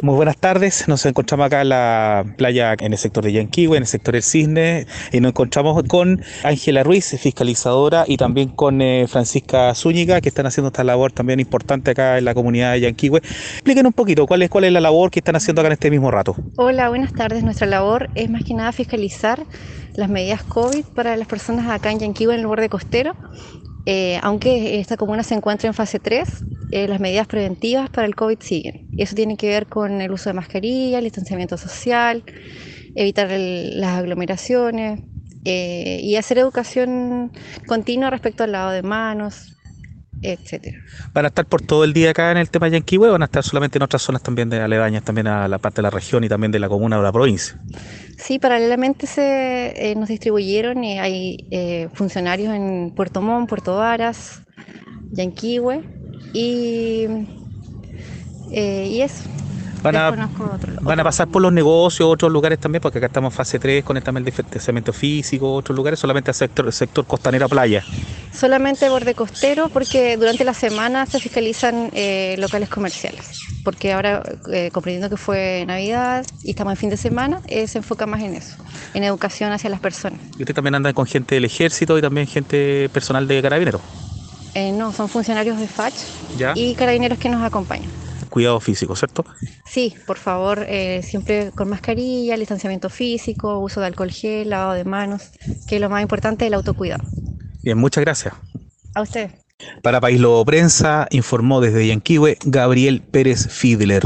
Muy buenas tardes, nos encontramos acá en la playa en el sector de Yanquihue, en el sector del Cisne, y nos encontramos con Ángela Ruiz, fiscalizadora, y también con eh, Francisca Zúñiga, que están haciendo esta labor también importante acá en la comunidad de Yanquihue. Expliquen un poquito, ¿cuál es, cuál es la labor que están haciendo acá en este mismo rato? Hola, buenas tardes. Nuestra labor es más que nada fiscalizar las medidas COVID para las personas acá en Yanquihue, en el borde costero. Eh, aunque esta comuna se encuentra en fase 3, eh, las medidas preventivas para el COVID siguen. Y eso tiene que ver con el uso de mascarilla, el distanciamiento social, evitar las aglomeraciones eh, y hacer educación continua respecto al lavado de manos, etcétera. ¿Van a estar por todo el día acá en el tema Yanquihue o van a estar solamente en otras zonas también de aledañas, también a la parte de la región y también de la comuna o la provincia? Sí, paralelamente se nos distribuyeron y hay funcionarios en Puerto Montt, Puerto Varas, Yanquihue y, eh, y eso. Van a, van a pasar por los negocios, otros lugares también, porque acá estamos en fase 3 con el tema del distanciamiento físico, otros lugares, solamente al sector, sector costanera playa. Solamente borde costero, porque durante la semana se fiscalizan eh, locales comerciales, porque ahora, eh, comprendiendo que fue Navidad y estamos en fin de semana, eh, se enfoca más en eso, en educación hacia las personas. ¿Y usted también anda con gente del ejército y también gente personal de carabineros? Eh, no, son funcionarios de FACH y carabineros que nos acompañan. Cuidado físico, ¿cierto? Sí, por favor, eh, siempre con mascarilla, distanciamiento físico, uso de alcohol gel, lavado de manos, que es lo más importante, el autocuidado. Bien, muchas gracias. A usted. Para País Lobo Prensa, informó desde Yanquihue Gabriel Pérez Fiedler.